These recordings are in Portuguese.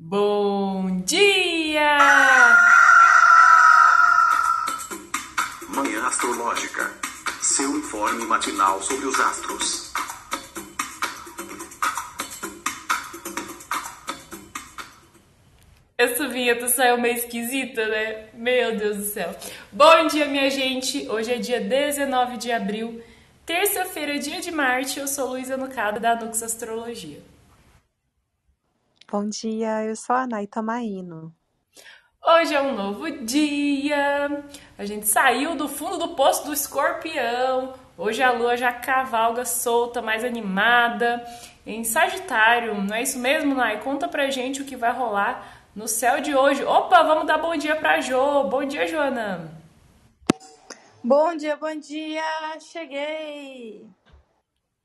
Bom dia! Manhã Astrológica. Seu informe matinal sobre os astros. Essa vinheta saiu meio esquisita, né? Meu Deus do céu. Bom dia, minha gente. Hoje é dia 19 de abril, terça-feira, dia de Marte. Eu sou Luísa Nucada, da Nux Astrologia. Bom dia, eu sou a Naita Maíno. Hoje é um novo dia. A gente saiu do fundo do poço do escorpião. Hoje a lua já cavalga solta, mais animada. Em Sagitário, não é isso mesmo, Nai? Conta pra gente o que vai rolar no céu de hoje. Opa, vamos dar bom dia pra Jo. Bom dia, Joana. Bom dia, bom dia. Cheguei.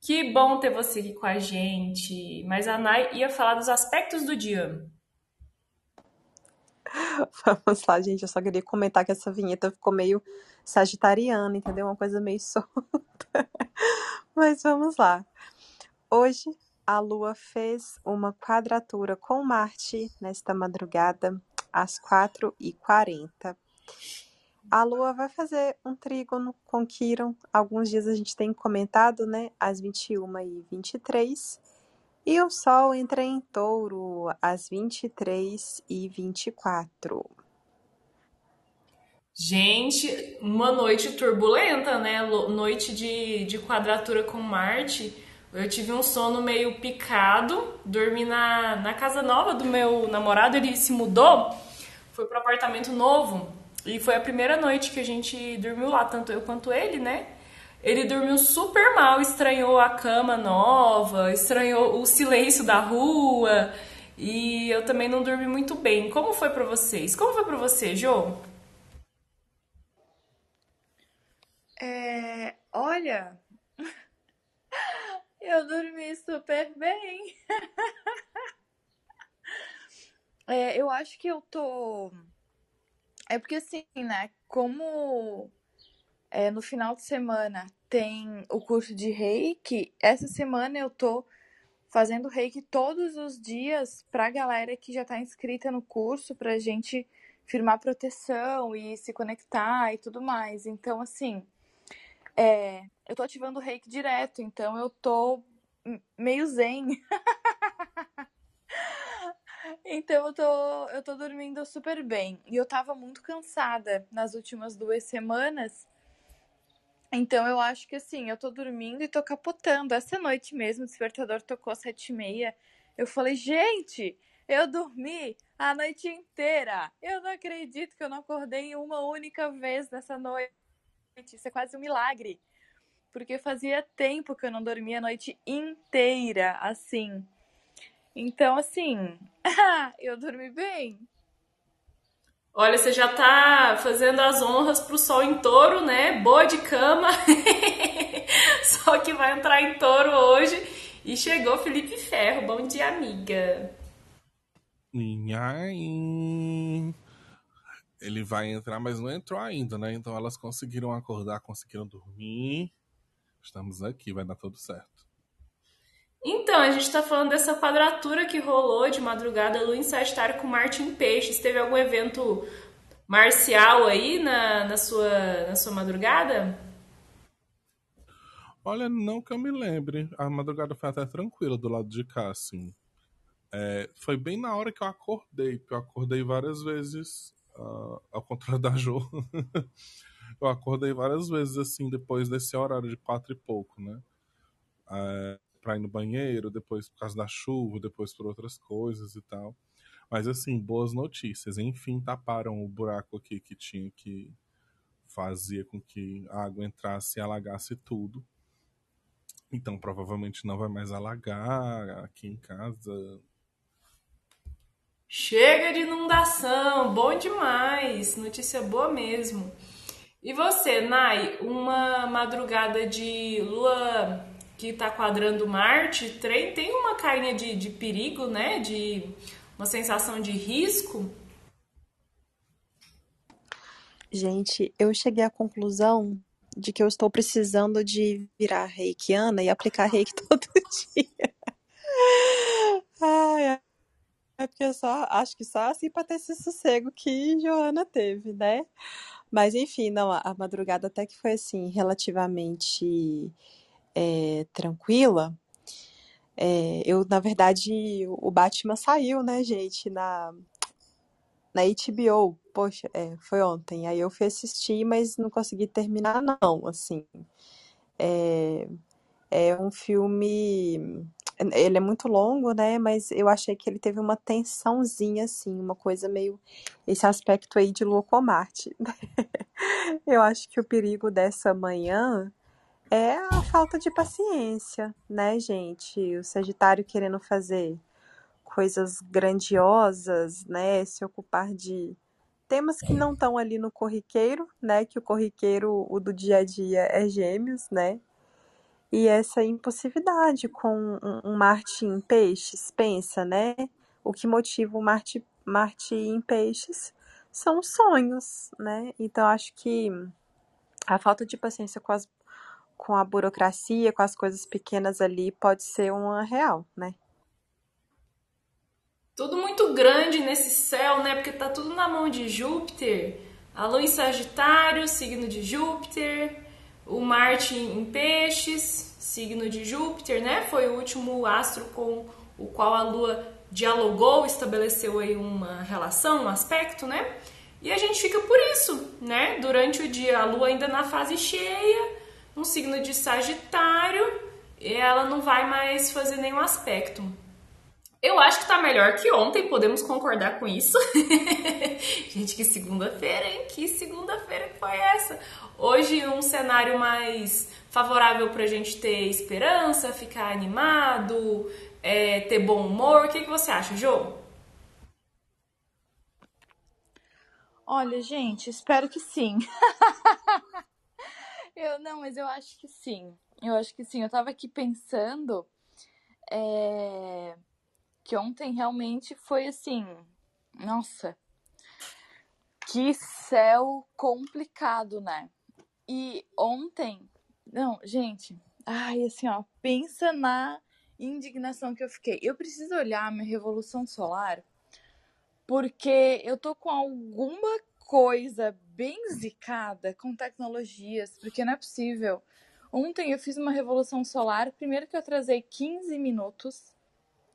Que bom ter você aqui com a gente. Mas a Nai ia falar dos aspectos do dia. Vamos lá, gente. Eu só queria comentar que essa vinheta ficou meio sagitariana, entendeu? Uma coisa meio solta. Mas vamos lá. Hoje a Lua fez uma quadratura com Marte nesta madrugada, às 4h40. A Lua vai fazer um trígono com Quiron. Alguns dias a gente tem comentado, né? Às 21h23. E o Sol entra em touro às 23h24. Gente, uma noite turbulenta, né? Noite de, de quadratura com Marte. Eu tive um sono meio picado, dormi na, na casa nova do meu namorado, ele se mudou, foi pro apartamento novo, e foi a primeira noite que a gente dormiu lá, tanto eu quanto ele, né? Ele dormiu super mal, estranhou a cama nova, estranhou o silêncio da rua, e eu também não dormi muito bem. Como foi para vocês? Como foi para você, Jo? É, olha, eu dormi super bem. é, eu acho que eu tô. É porque assim, né? Como é, no final de semana tem o curso de reiki, essa semana eu tô fazendo reiki todos os dias pra galera que já tá inscrita no curso, pra gente firmar proteção e se conectar e tudo mais. Então, assim, é, eu tô ativando o reiki direto, então eu tô meio zen. então eu tô, eu tô dormindo super bem. E eu tava muito cansada nas últimas duas semanas. Então eu acho que assim, eu tô dormindo e tô capotando. Essa noite mesmo, o despertador tocou às sete e meia. Eu falei, gente, eu dormi a noite inteira. Eu não acredito que eu não acordei uma única vez nessa noite. Isso é quase um milagre porque fazia tempo que eu não dormia a noite inteira, assim. Então, assim, eu dormi bem. Olha, você já tá fazendo as honras pro sol em touro, né? Boa de cama. Só que vai entrar em touro hoje. E chegou Felipe Ferro. Bom dia, amiga. Ele vai entrar, mas não entrou ainda, né? Então elas conseguiram acordar, conseguiram dormir. Estamos aqui, vai dar tudo certo. Então, a gente está falando dessa quadratura que rolou de madrugada Lua em Sagitário com Marte em Peixes. Teve algum evento marcial aí na, na, sua, na sua madrugada? Olha, não que eu me lembre. A madrugada foi até tranquila do lado de cá, assim. É, foi bem na hora que eu acordei, porque eu acordei várias vezes, uh, ao contrário da Jo. eu acordei várias vezes assim depois desse horário de quatro e pouco, né? É, pra ir no banheiro, depois por causa da chuva, depois por outras coisas e tal. Mas assim, boas notícias. Enfim, taparam o buraco aqui que tinha que fazia com que a água entrasse e alagasse tudo. Então provavelmente não vai mais alagar aqui em casa. Chega de inundação, bom demais, notícia boa mesmo. E você, Nai, uma madrugada de lua que está quadrando Marte, tem uma carinha de, de perigo, né? De uma sensação de risco? Gente, eu cheguei à conclusão de que eu estou precisando de virar reikiana e aplicar reiki todo dia. Ai, É porque eu só acho que só assim pra ter esse sossego que Joana teve, né? Mas enfim, não, a madrugada até que foi assim, relativamente é, tranquila. É, eu, na verdade, o Batman saiu, né, gente, na, na HBO. Poxa, é, foi ontem. Aí eu fui assistir, mas não consegui terminar, não, assim. É, é um filme. Ele é muito longo, né? Mas eu achei que ele teve uma tensãozinha, assim, uma coisa meio. Esse aspecto aí de Lua Marte. eu acho que o perigo dessa manhã é a falta de paciência, né, gente? O Sagitário querendo fazer coisas grandiosas, né? Se ocupar de temas que não estão ali no corriqueiro, né? Que o corriqueiro, o do dia a dia, é gêmeos, né? E essa impulsividade com um, Marte em peixes, pensa, né? O que motiva o Marte, Marte em peixes são os sonhos, né? Então acho que a falta de paciência com, as, com a burocracia, com as coisas pequenas ali, pode ser uma real, né? Tudo muito grande nesse céu, né? Porque tá tudo na mão de Júpiter. A Lua em Sagitário, signo de Júpiter o Marte em Peixes, signo de Júpiter, né? Foi o último astro com o qual a Lua dialogou, estabeleceu aí uma relação, um aspecto, né? E a gente fica por isso, né? Durante o dia, a Lua ainda na fase cheia, no signo de Sagitário, e ela não vai mais fazer nenhum aspecto. Eu acho que tá melhor que ontem, podemos concordar com isso. Gente, que segunda-feira, hein? Que segunda-feira foi essa? Hoje, um cenário mais favorável pra gente ter esperança, ficar animado, é, ter bom humor. O que, que você acha, Jô? Olha, gente, espero que sim. eu não, mas eu acho que sim. Eu acho que sim. Eu tava aqui pensando. É que ontem realmente foi assim, nossa, que céu complicado, né? E ontem, não, gente, ai, assim, ó, pensa na indignação que eu fiquei. Eu preciso olhar minha revolução solar, porque eu tô com alguma coisa bem zicada com tecnologias, porque não é possível. Ontem eu fiz uma revolução solar, primeiro que eu atrasei 15 minutos,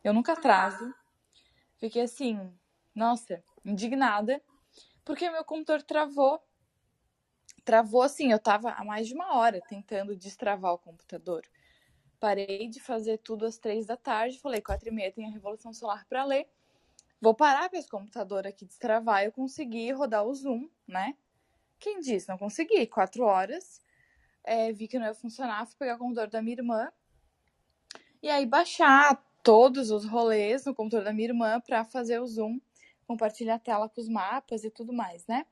eu nunca atraso. Fiquei assim, nossa, indignada, porque meu computador travou. Travou assim, eu tava há mais de uma hora tentando destravar o computador. Parei de fazer tudo às três da tarde, falei, quatro e meia tem a Revolução Solar para ler. Vou parar para esse computador aqui destravar. Eu consegui rodar o Zoom, né? Quem disse? Não consegui. Quatro horas. É, vi que não ia funcionar, fui pegar o computador da minha irmã. E aí baixar todos os rolês no computador da minha irmã para fazer o Zoom, compartilhar a tela com os mapas e tudo mais, né?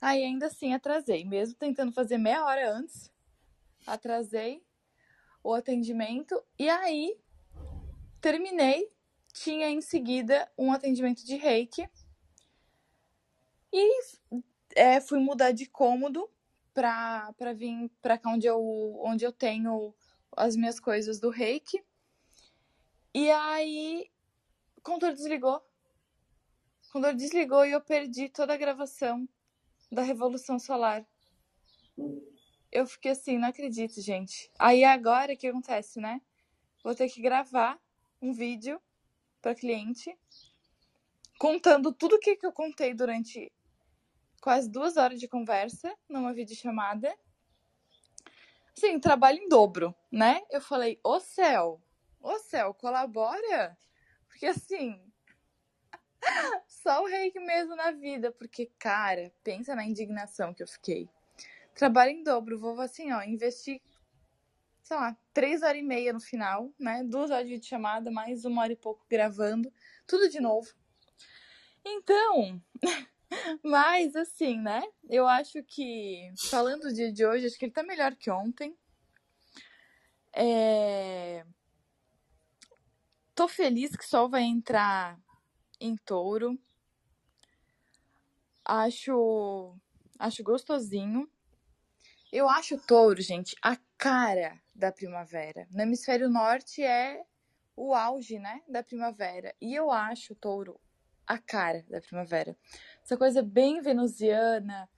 Aí ainda assim atrasei, mesmo tentando fazer meia hora antes, atrasei o atendimento e aí terminei, tinha em seguida um atendimento de reiki e é, fui mudar de cômodo para vir para cá onde eu, onde eu tenho as minhas coisas do reiki. E aí, o computador desligou. O computador desligou e eu perdi toda a gravação da Revolução Solar. Eu fiquei assim, não acredito, gente. Aí agora o que acontece, né? Vou ter que gravar um vídeo para cliente contando tudo o que, que eu contei durante quase duas horas de conversa numa videochamada. Sim, trabalho em dobro, né? Eu falei, ô céu, Ô céu, colabora? Porque assim, só o reiki mesmo na vida. Porque, cara, pensa na indignação que eu fiquei. Trabalho em dobro, vou assim, ó, investir, sei lá, três horas e meia no final, né? Duas horas de chamada, mais uma hora e pouco gravando, tudo de novo. Então, mas assim, né? Eu acho que, falando do dia de hoje, acho que ele tá melhor que ontem. É Tô feliz que Sol vai entrar em touro. Acho. Acho gostosinho. Eu acho touro, gente, a cara da primavera. No hemisfério norte é o auge, né, da primavera. E eu acho touro a cara da primavera. Essa coisa bem venusiana,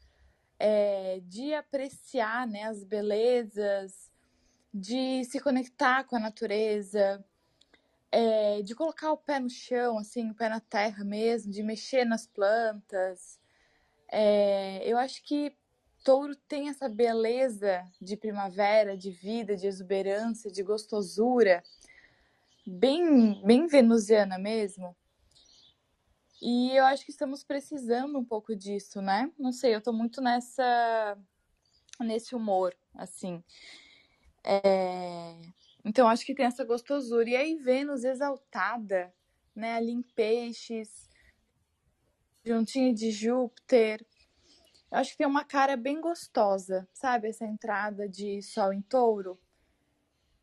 é, de apreciar né, as belezas, de se conectar com a natureza, é, de colocar o pé no chão, assim, o pé na terra mesmo, de mexer nas plantas. É, eu acho que touro tem essa beleza de primavera, de vida, de exuberância, de gostosura, bem, bem venusiana mesmo. E eu acho que estamos precisando um pouco disso, né? Não sei, eu tô muito nessa nesse humor, assim. É... Então acho que tem essa gostosura. E aí Vênus exaltada, né? Ali em peixes, juntinho de Júpiter. Eu acho que tem uma cara bem gostosa, sabe? Essa entrada de Sol em touro.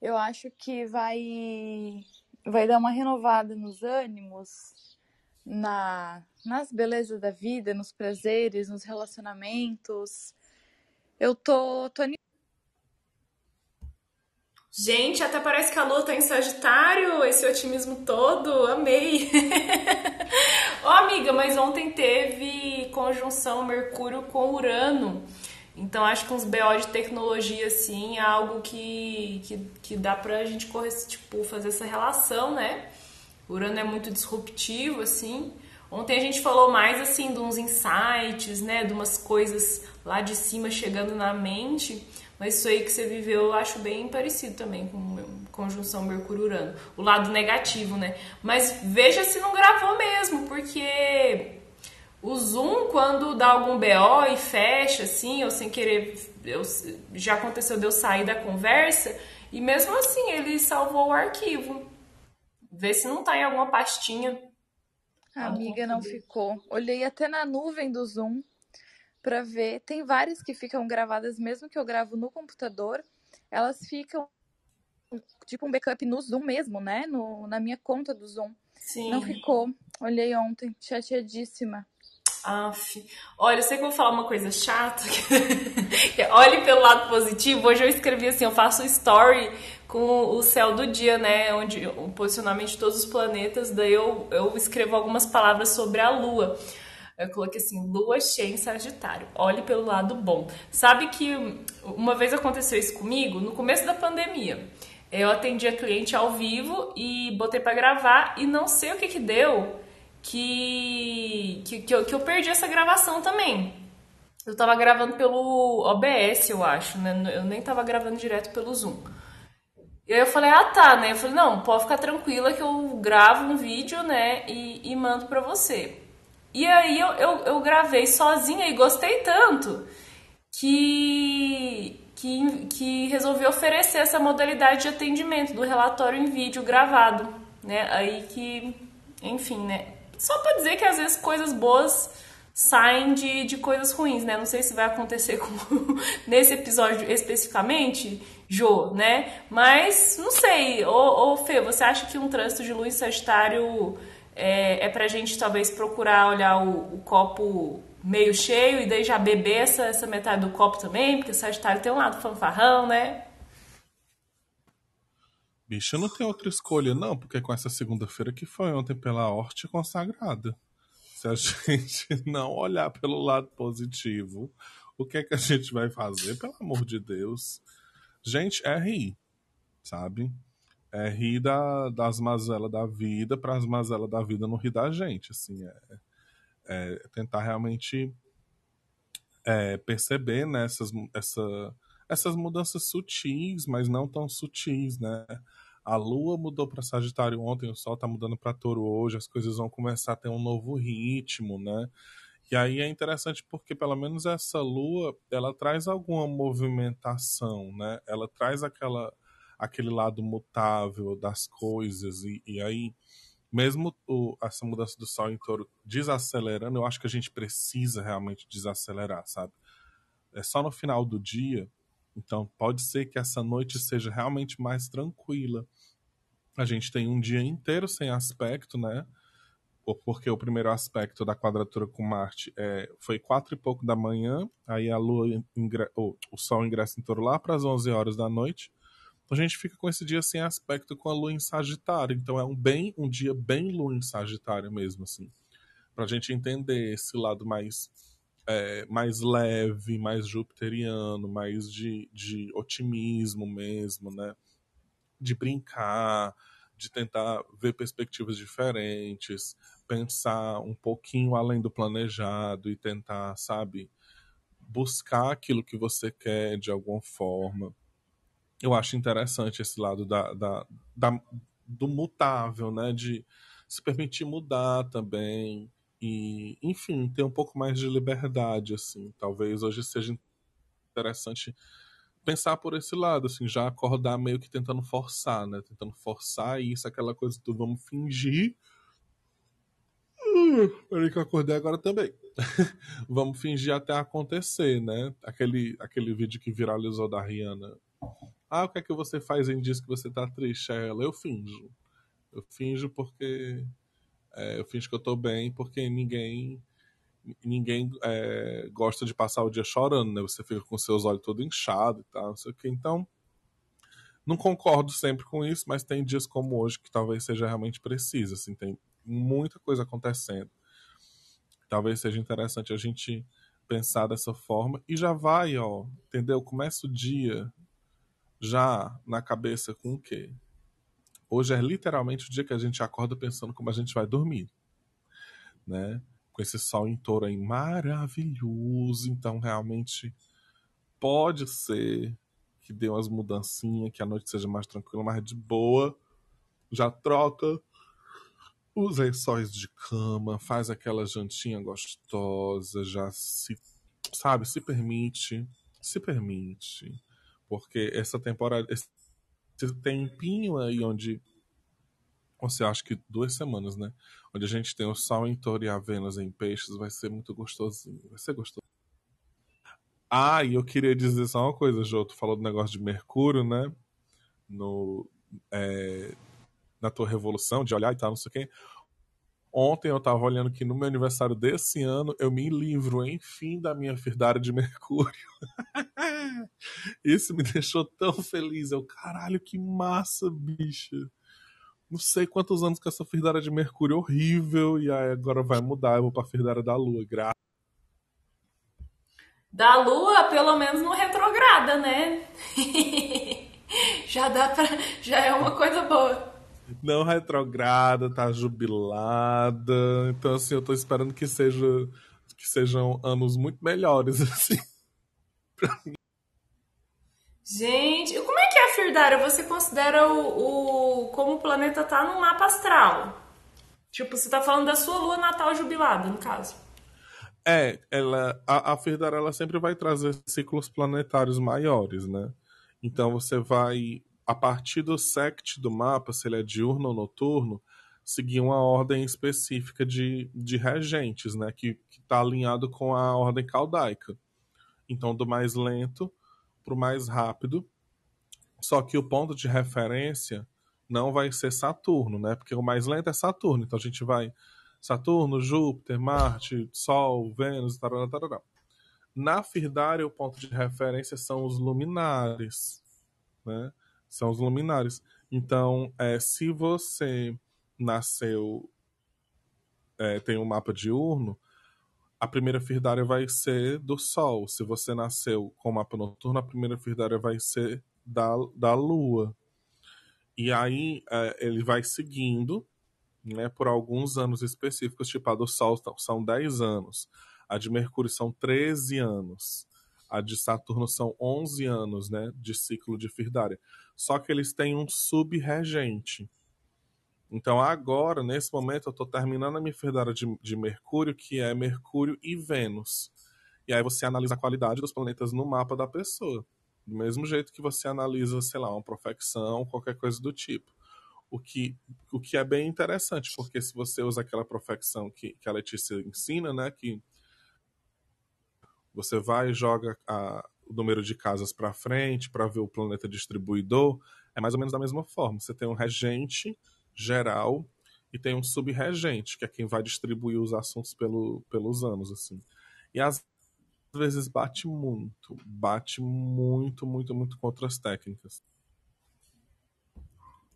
Eu acho que vai, vai dar uma renovada nos ânimos na, nas belezas da vida, nos prazeres, nos relacionamentos. Eu tô, tô Gente, até parece que a lua tá em Sagitário, esse otimismo todo, amei. Ó, oh, amiga, mas ontem teve conjunção Mercúrio com Urano. Então acho que uns BO de tecnologia, assim, é algo que, que, que dá pra gente correr, tipo, fazer essa relação, né? Urano é muito disruptivo, assim. Ontem a gente falou mais, assim, de uns insights, né? De umas coisas lá de cima chegando na mente. Mas isso aí que você viveu eu acho bem parecido também com conjunção Mercúrio-Urano. O lado negativo, né? Mas veja se não gravou mesmo, porque o Zoom, quando dá algum BO e fecha, assim, ou sem querer, eu, já aconteceu de eu sair da conversa, e mesmo assim ele salvou o arquivo. Vê se não tá em alguma pastinha. A amiga não ficou. Olhei até na nuvem do Zoom para ver. Tem várias que ficam gravadas, mesmo que eu gravo no computador, elas ficam tipo um backup no Zoom mesmo, né? No, na minha conta do Zoom. Sim. Não ficou. Olhei ontem, chateadíssima. Aff. Olha, eu sei que eu vou falar uma coisa chata. Olhe pelo lado positivo. Hoje eu escrevi assim, eu faço story com o céu do dia, né? Onde o posicionamento de todos os planetas, daí eu, eu escrevo algumas palavras sobre a Lua. Eu coloquei assim, lua cheia em Sagitário. Olhe pelo lado bom. Sabe que uma vez aconteceu isso comigo no começo da pandemia. Eu atendi a cliente ao vivo e botei para gravar e não sei o que que deu que, que, que, eu, que eu perdi essa gravação também. Eu tava gravando pelo OBS, eu acho, né? Eu nem tava gravando direto pelo Zoom. E aí eu falei, ah tá, né? Eu falei, não, pode ficar tranquila que eu gravo um vídeo, né? E, e mando pra você. E aí eu, eu, eu gravei sozinha e gostei tanto que, que, que resolvi oferecer essa modalidade de atendimento do relatório em vídeo gravado, né? Aí que, enfim, né? Só pra dizer que às vezes coisas boas saem de, de coisas ruins, né? Não sei se vai acontecer com, nesse episódio especificamente, Jo, né? Mas não sei. Ô, ô Fê, você acha que um trânsito de luz Sagitário é, é pra gente talvez procurar olhar o, o copo meio cheio e daí já beber essa, essa metade do copo também? Porque Sagitário tem um lado fanfarrão, né? Bicho, não tem outra escolha, não, porque com essa segunda-feira que foi ontem pela Horte consagrada. Se a gente não olhar pelo lado positivo, o que é que a gente vai fazer? Pelo amor de Deus. Gente, é rir, sabe? É rir da, das mazelas da vida para as mazelas da vida não rir da gente, assim. É, é tentar realmente é, perceber né, essas, essa, essas mudanças sutis, mas não tão sutis, né? A Lua mudou para Sagitário ontem, o Sol está mudando para Touro hoje, as coisas vão começar a ter um novo ritmo, né? E aí é interessante porque pelo menos essa Lua, ela traz alguma movimentação, né? Ela traz aquela aquele lado mutável das coisas e, e aí mesmo o, essa mudança do Sol em Touro desacelerando, eu acho que a gente precisa realmente desacelerar, sabe? É só no final do dia então, pode ser que essa noite seja realmente mais tranquila. A gente tem um dia inteiro sem aspecto, né? Porque o primeiro aspecto da quadratura com Marte é, foi quatro e pouco da manhã, aí a Lua ingre... o Sol ingressa em touro lá para as 11 horas da noite. a gente fica com esse dia sem aspecto com a lua em Sagitário. Então é um bem um dia bem lua em Sagitário mesmo, assim. Pra gente entender esse lado mais é, mais leve, mais jupiteriano, mais de, de otimismo mesmo, né? De brincar, de tentar ver perspectivas diferentes, pensar um pouquinho além do planejado e tentar, sabe, buscar aquilo que você quer de alguma forma. Eu acho interessante esse lado da, da, da do mutável, né? De se permitir mudar também e, enfim, ter um pouco mais de liberdade, assim. Talvez hoje seja interessante pensar por esse lado, assim, já acordar meio que tentando forçar, né? Tentando forçar isso, aquela coisa do vamos fingir. Peraí que eu acordei agora também. vamos fingir até acontecer, né? Aquele, aquele vídeo que viralizou da Rihanna. Ah, o que é que você faz em dias que você tá triste? É ela, eu finjo. Eu finjo porque. É, eu finjo que eu tô bem porque ninguém ninguém é, gosta de passar o dia chorando, né? Você fica com seus olhos todo inchado e tal, não sei o que. Então, não concordo sempre com isso, mas tem dias como hoje que talvez seja realmente preciso, assim, tem muita coisa acontecendo. Talvez seja interessante a gente pensar dessa forma e já vai, ó, entendeu? Começa o dia já na cabeça com o quê? Hoje é literalmente o dia que a gente acorda pensando como a gente vai dormir, né? com esse sol em touro aí maravilhoso. Então, realmente, pode ser que dê umas mudancinhas, que a noite seja mais tranquila, mais de boa. Já troca os lençóis de cama, faz aquela jantinha gostosa, já se, sabe, se permite, se permite. Porque essa temporada, esse tempinho aí onde você acha que duas semanas, né? Onde a gente tem o Sol em Touro e a Vênus em Peixes, vai ser muito gostosinho. Vai ser gostoso. Ah, e eu queria dizer só uma coisa, Jô. Tu falou do negócio de Mercúrio, né? No, é, na tua revolução, de olhar e tal, não sei o quê. Ontem eu tava olhando que no meu aniversário desse ano eu me livro, enfim, da minha firdária de Mercúrio. Isso me deixou tão feliz. Eu, caralho, que massa, bicha não sei quantos anos com essa firdária de Mercúrio horrível, e aí agora vai mudar, eu vou pra firdária da Lua, graças. Da Lua, pelo menos não retrograda, né? já dá pra. Já é uma coisa boa. Não retrograda, tá jubilada. Então, assim, eu tô esperando que seja que sejam anos muito melhores, assim. pra mim. Gente, como é que é a Firdária? Você considera o, o como o planeta tá no mapa astral? Tipo, você tá falando da sua lua natal jubilada, no caso. É, ela, a, a Firdária ela sempre vai trazer ciclos planetários maiores, né? Então você vai, a partir do sect do mapa, se ele é diurno ou noturno, seguir uma ordem específica de, de regentes, né? Que, que tá alinhado com a ordem caldaica. Então, do mais lento para o mais rápido. Só que o ponto de referência não vai ser Saturno, né? Porque o mais lento é Saturno. Então a gente vai Saturno, Júpiter, Marte, Sol, Vênus, tarará, tarará. Na Firdária, o ponto de referência são os luminares, né? São os luminares. Então, é, se você nasceu, é, tem um mapa diurno, a primeira firdária vai ser do Sol. Se você nasceu com mapa noturno, a primeira firdária vai ser da, da Lua. E aí é, ele vai seguindo né, por alguns anos específicos, tipo a do Sol são 10 anos, a de Mercúrio são 13 anos, a de Saturno são 11 anos né, de ciclo de firdária. Só que eles têm um subregente. Então agora, nesse momento, eu estou terminando a minha firdária de, de Mercúrio, que é Mercúrio e Vênus. E aí você analisa a qualidade dos planetas no mapa da pessoa. Do mesmo jeito que você analisa, sei lá, uma profecção, qualquer coisa do tipo. O que, o que é bem interessante, porque se você usa aquela profecção que, que a Letícia ensina, né, que você vai e joga a, o número de casas para frente para ver o planeta distribuidor, é mais ou menos da mesma forma. Você tem um regente geral e tem um subregente, que é quem vai distribuir os assuntos pelo, pelos anos, assim. E às vezes bate muito, bate muito, muito, muito contra as técnicas.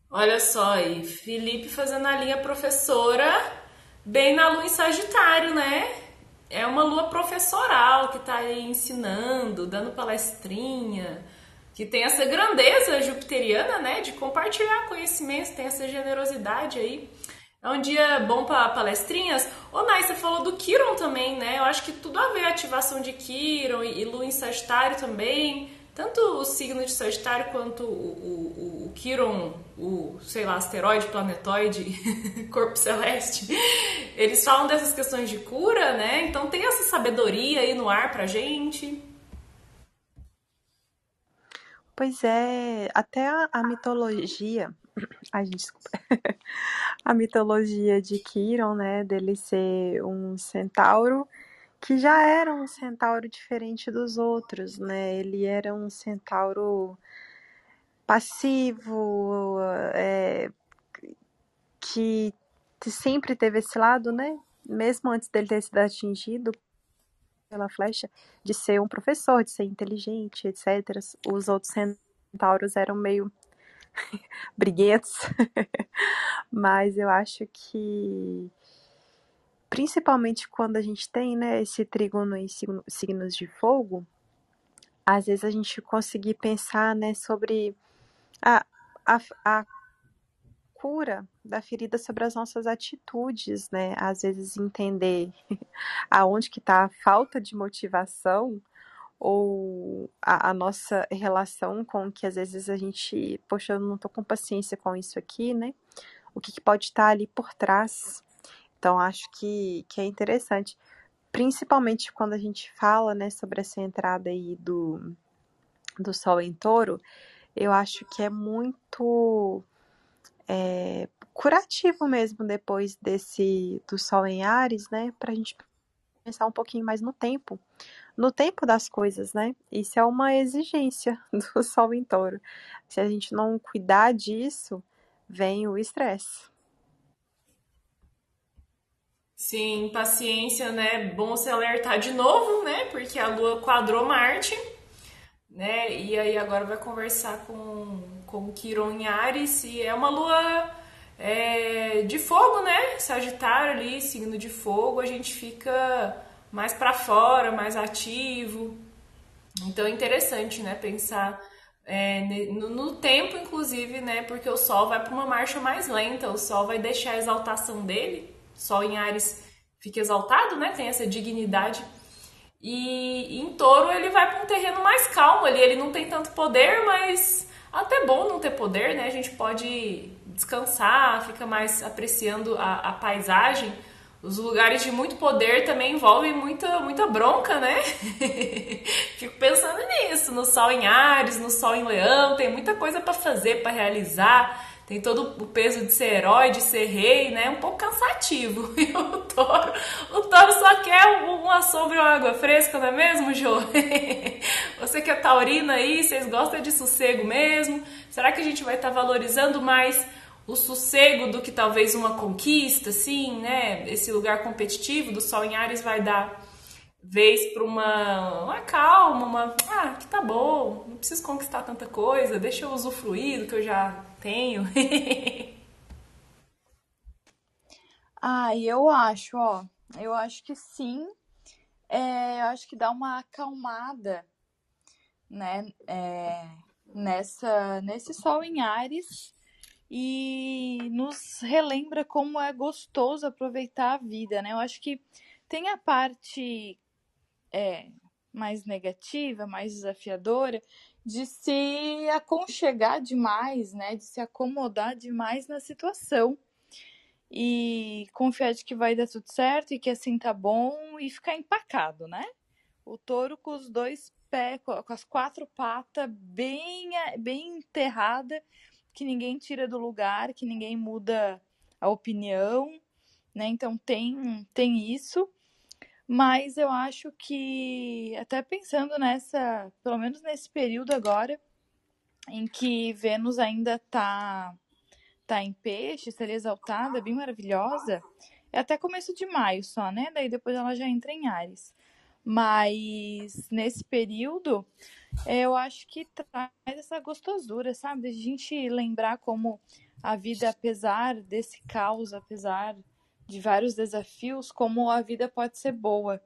Olha só aí, Felipe fazendo a linha professora, bem na lua em Sagitário, né? É uma lua professoral que tá aí ensinando, dando palestrinha, que tem essa grandeza jupiteriana, né? De compartilhar conhecimentos, tem essa generosidade aí. É um dia bom para palestrinhas. Ô, Nai, você falou do Kiron também, né? Eu acho que tudo a ver ativação de Kiron e Lua em Sagitário também. Tanto o signo de Sagitário quanto o, o, o Quiron, o, sei lá, asteroide, planetoide, corpo celeste, eles falam dessas questões de cura, né? Então tem essa sabedoria aí no ar pra gente. Pois é, até a, a mitologia. Ai, gente, desculpa. a mitologia de Quiron, né? Dele ser um centauro que já era um centauro diferente dos outros, né? Ele era um centauro passivo, é, que sempre teve esse lado, né? Mesmo antes dele ter sido atingido pela flecha, de ser um professor, de ser inteligente, etc. Os outros centauros eram meio briguentos, mas eu acho que principalmente quando a gente tem né, esse trígono em signos de fogo, às vezes a gente conseguir pensar né, sobre a, a, a cura da ferida sobre as nossas atitudes, né? Às vezes entender aonde que está a falta de motivação ou a, a, nossa relação com que às vezes a gente, poxa, eu não tô com paciência com isso aqui, né? O que, que pode estar tá ali por trás então, acho que, que é interessante, principalmente quando a gente fala né, sobre essa entrada aí do, do Sol em Touro, eu acho que é muito é, curativo mesmo depois desse do Sol em Ares, né, para a gente pensar um pouquinho mais no tempo, no tempo das coisas, né? Isso é uma exigência do Sol em Touro. Se a gente não cuidar disso, vem o estresse. Sim, paciência, né? Bom se alertar de novo, né? Porque a Lua quadrou Marte, né? E aí agora vai conversar com, com Quiron em Ares e é uma Lua é, de fogo, né? Sagitário ali, signo de fogo, a gente fica mais para fora, mais ativo. Então é interessante, né? Pensar é, no, no, tempo, inclusive, né? Porque o Sol vai para uma marcha mais lenta, o Sol vai deixar a exaltação dele Sol em Ares fica exaltado, né? Tem essa dignidade. E, em Touro ele vai para um terreno mais calmo ali, ele não tem tanto poder, mas até bom não ter poder, né? A gente pode descansar, fica mais apreciando a, a paisagem. Os lugares de muito poder também envolvem muita, muita bronca, né? Fico pensando nisso, no Sol em Ares, no Sol em Leão, tem muita coisa para fazer, para realizar tem todo o peso de ser herói, de ser rei, né? Um pouco cansativo. E o touro, o touro só quer uma sombra e uma água fresca, não é mesmo, Jô? Você que é taurina aí, vocês gostam de sossego mesmo? Será que a gente vai estar tá valorizando mais o sossego do que talvez uma conquista, assim, né? Esse lugar competitivo do Sol em Ares vai dar vez para uma, uma calma, uma, ah, que tá bom, não preciso conquistar tanta coisa, deixa eu usufruir do que eu já tenho. ah, eu acho, ó, eu acho que sim, é, eu acho que dá uma acalmada, né, é, nessa, nesse sol em Ares e nos relembra como é gostoso aproveitar a vida, né, eu acho que tem a parte é, mais negativa, mais desafiadora, de se aconchegar demais, né? De se acomodar demais na situação. E confiar de que vai dar tudo certo e que assim tá bom e ficar empacado, né? O touro com os dois pés, com as quatro patas bem, bem enterrada, que ninguém tira do lugar, que ninguém muda a opinião, né? Então tem, tem isso. Mas eu acho que, até pensando nessa, pelo menos nesse período agora, em que Vênus ainda tá, tá em peixe, estaria exaltada, bem maravilhosa, é até começo de maio só, né? Daí depois ela já entra em Ares. Mas nesse período, eu acho que traz essa gostosura, sabe? De a gente lembrar como a vida, apesar desse caos, apesar de vários desafios, como a vida pode ser boa,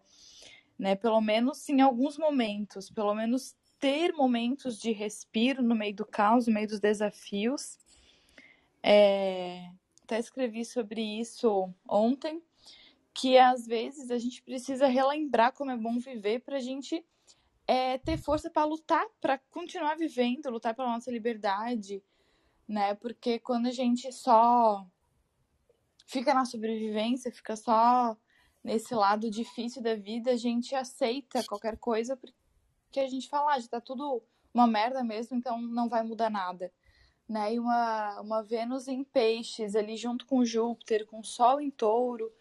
né? Pelo menos em alguns momentos, pelo menos ter momentos de respiro no meio do caos, no meio dos desafios. É... Até escrevi sobre isso ontem, que às vezes a gente precisa relembrar como é bom viver para a gente é, ter força para lutar, para continuar vivendo, lutar pela nossa liberdade, né? Porque quando a gente só fica na sobrevivência, fica só nesse lado difícil da vida, a gente aceita qualquer coisa porque a gente fala, ah, já tá tudo uma merda mesmo, então não vai mudar nada. Né? E uma, uma Vênus em peixes ali junto com Júpiter, com Sol em touro,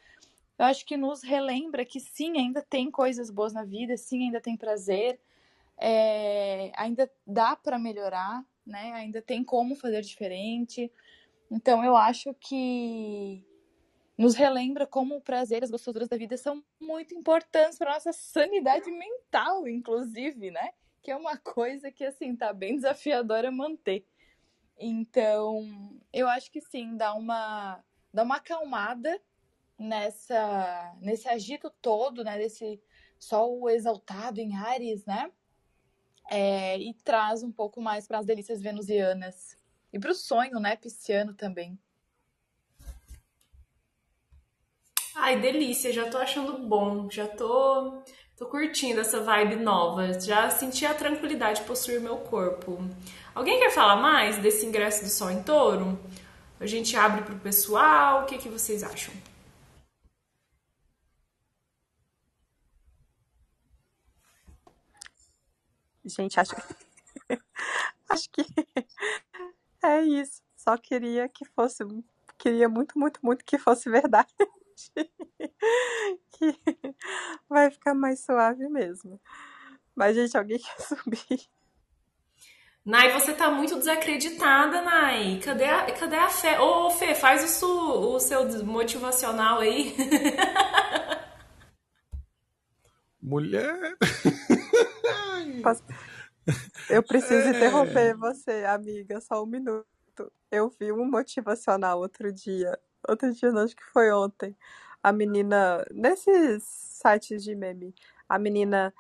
eu acho que nos relembra que sim, ainda tem coisas boas na vida, sim, ainda tem prazer, é, ainda dá para melhorar, né? Ainda tem como fazer diferente. Então eu acho que nos relembra como o prazer as gostosuras da vida são muito importantes para nossa sanidade mental, inclusive, né? Que é uma coisa que assim tá bem desafiadora manter. Então, eu acho que sim, dá uma dá uma acalmada nessa nesse agito todo, né, desse sol exaltado em Ares, né? é, e traz um pouco mais para as delícias venusianas. E para o sonho, né, pisciano também. Ai, delícia, já tô achando bom, já tô, tô curtindo essa vibe nova, já senti a tranquilidade possuir meu corpo. Alguém quer falar mais desse ingresso do Sol em Touro? A gente abre pro pessoal, o que, que vocês acham? Gente, acho que. acho que é isso. Só queria que fosse. Queria muito, muito, muito que fosse verdade. que vai ficar mais suave mesmo. Mas, gente, alguém quer subir? Nai, você tá muito desacreditada, Nai. Cadê a, cadê a fé? Ô, Fê, faz o, su, o seu motivacional aí. Mulher. Eu preciso é... interromper você, amiga, só um minuto. Eu vi um motivacional outro dia. Outro dia, não, acho que foi ontem. A menina, nesses sites de meme, a menina,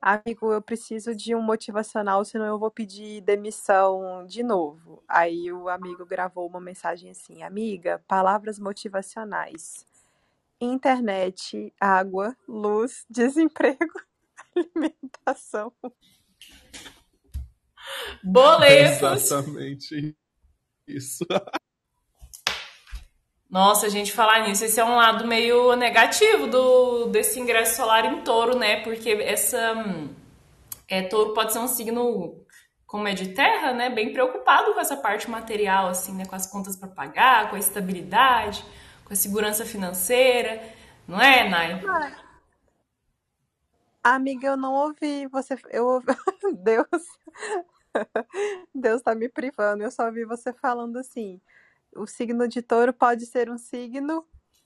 amigo, eu preciso de um motivacional, senão eu vou pedir demissão de novo. Aí o amigo gravou uma mensagem assim: Amiga, palavras motivacionais. Internet, água, luz, desemprego alimentação. Boletos. Exatamente isso. Nossa, gente, falar nisso, esse é um lado meio negativo do desse ingresso solar em touro, né? Porque essa. É, touro pode ser um signo, como é de terra, né? Bem preocupado com essa parte material, assim, né? Com as contas para pagar, com a estabilidade, com a segurança financeira. Não é, Nai? Ah, Amiga, eu não ouvi. Você, eu ouvi... Deus, Deus tá me privando. Eu só ouvi você falando assim. O signo de touro pode ser um signo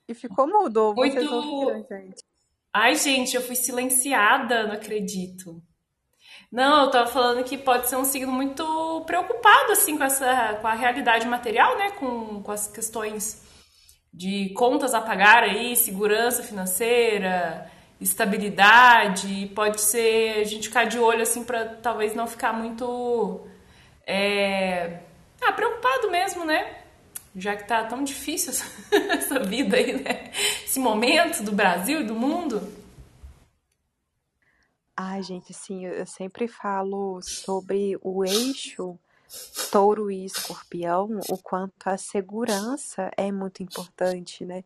e ficou mudo. Muito... Vocês ouviram, gente? Ai, gente, eu fui silenciada, não acredito. Não, eu tava falando que pode ser um signo muito preocupado, assim, com essa, com a realidade material, né? Com, com as questões de contas a pagar aí, segurança financeira, estabilidade, pode ser a gente ficar de olho assim para talvez não ficar muito é, ah, preocupado mesmo, né? Já que tá tão difícil essa, vida aí, né? Esse momento do Brasil e do mundo. Ai, gente, sim, eu sempre falo sobre o eixo touro e escorpião, o quanto a segurança é muito importante, né?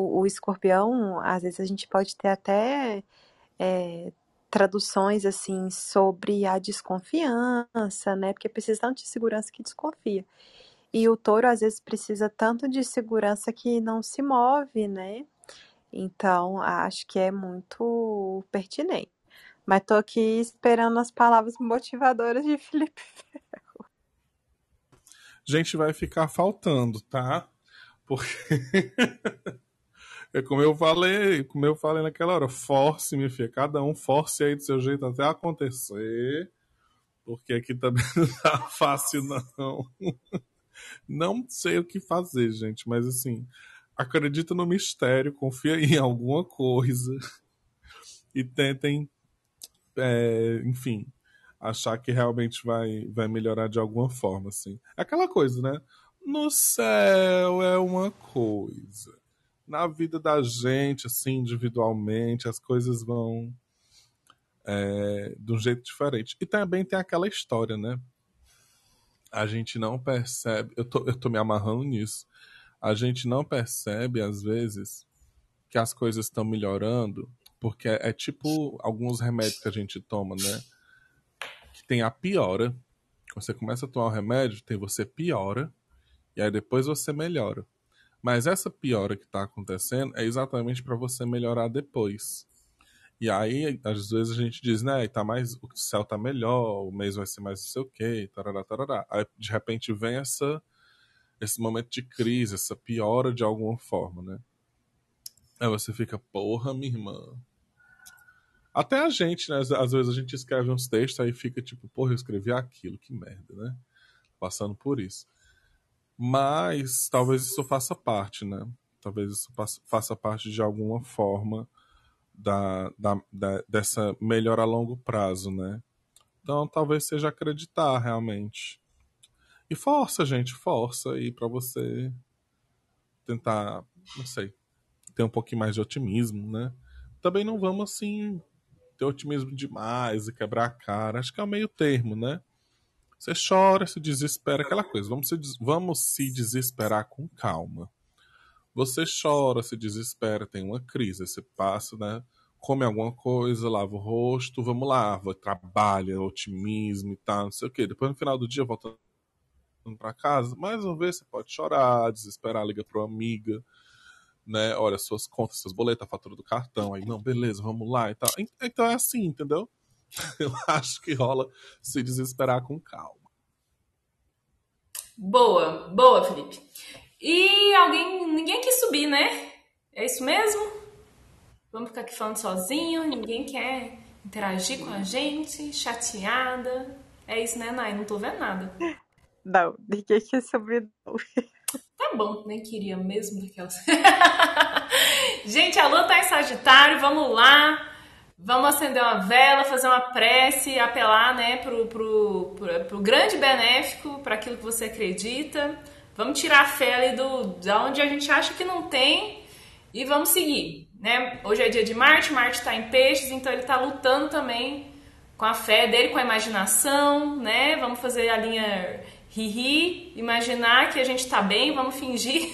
o, o escorpião, às vezes a gente pode ter até é, traduções assim sobre a desconfiança, né? Porque precisa de segurança que desconfia. E o touro às vezes precisa tanto de segurança que não se move, né? Então, acho que é muito pertinente. Mas tô aqui esperando as palavras motivadoras de Felipe Ferro. Gente, vai ficar faltando, tá? Porque É como eu falei, como eu falei naquela hora, force, minha filha, cada um force aí do seu jeito até acontecer, porque aqui também não tá fácil não. Não sei o que fazer, gente, mas assim, acredita no mistério, confia em alguma coisa e tentem, é, enfim, achar que realmente vai, vai melhorar de alguma forma, assim. É aquela coisa, né? No céu é uma coisa. Na vida da gente, assim, individualmente, as coisas vão é, de um jeito diferente. E também tem aquela história, né? A gente não percebe. Eu tô, eu tô me amarrando nisso. A gente não percebe, às vezes, que as coisas estão melhorando, porque é, é tipo alguns remédios que a gente toma, né? que tem a piora. Você começa a tomar o remédio, tem você piora, e aí depois você melhora. Mas essa piora que está acontecendo é exatamente para você melhorar depois. E aí, às vezes a gente diz, né, tá mais, o céu tá melhor, o mês vai ser mais não sei o quê, tarará, tarará. Aí, de repente, vem essa, esse momento de crise, essa piora de alguma forma, né? Aí você fica, porra, minha irmã, até a gente, né? Às vezes a gente escreve uns textos aí fica tipo, porra, eu escrevi aquilo, que merda, né? Passando por isso. Mas talvez isso faça parte, né? Talvez isso faça parte de alguma forma da, da, da, dessa melhora a longo prazo, né? Então talvez seja acreditar realmente. E força, gente, força aí para você tentar, não sei, ter um pouquinho mais de otimismo, né? Também não vamos assim ter otimismo demais e quebrar a cara. Acho que é o meio termo, né? Você chora, se desespera, aquela coisa. Vamos se, vamos se desesperar com calma. Você chora, se desespera, tem uma crise, você passa, né? Come alguma coisa, lava o rosto, vamos lá, trabalha, otimismo e tal, não sei o quê. Depois no final do dia volta para casa, mais uma vez você pode chorar, desesperar, liga para uma amiga, né? Olha, suas contas, seus boletos, a fatura do cartão. Aí, não, beleza, vamos lá e tal. Então é assim, entendeu? Eu acho que rola se desesperar com calma. Boa, boa, Felipe. E alguém, ninguém quis subir, né? É isso mesmo? Vamos ficar aqui falando sozinho, ninguém quer interagir com a gente, chateada. É isso, né, Nai? Não tô vendo nada. Não, ninguém quer subir, não. Tá bom, nem queria mesmo daquelas. Gente, a lua tá em Sagitário, vamos lá. Vamos acender uma vela, fazer uma prece, apelar, né, pro, pro, pro, pro grande benéfico, para aquilo que você acredita. Vamos tirar a fé ali do, da onde a gente acha que não tem e vamos seguir, né? Hoje é dia de Marte, Marte tá em peixes, então ele tá lutando também com a fé dele, com a imaginação, né? Vamos fazer a linha rir, imaginar que a gente tá bem, vamos fingir.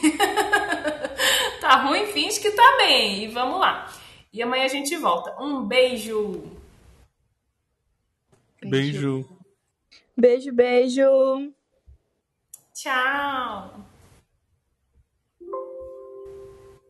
tá ruim, finge que tá bem e vamos lá. E amanhã a gente volta. Um beijo. Beijo. Beijo, beijo. Tchau.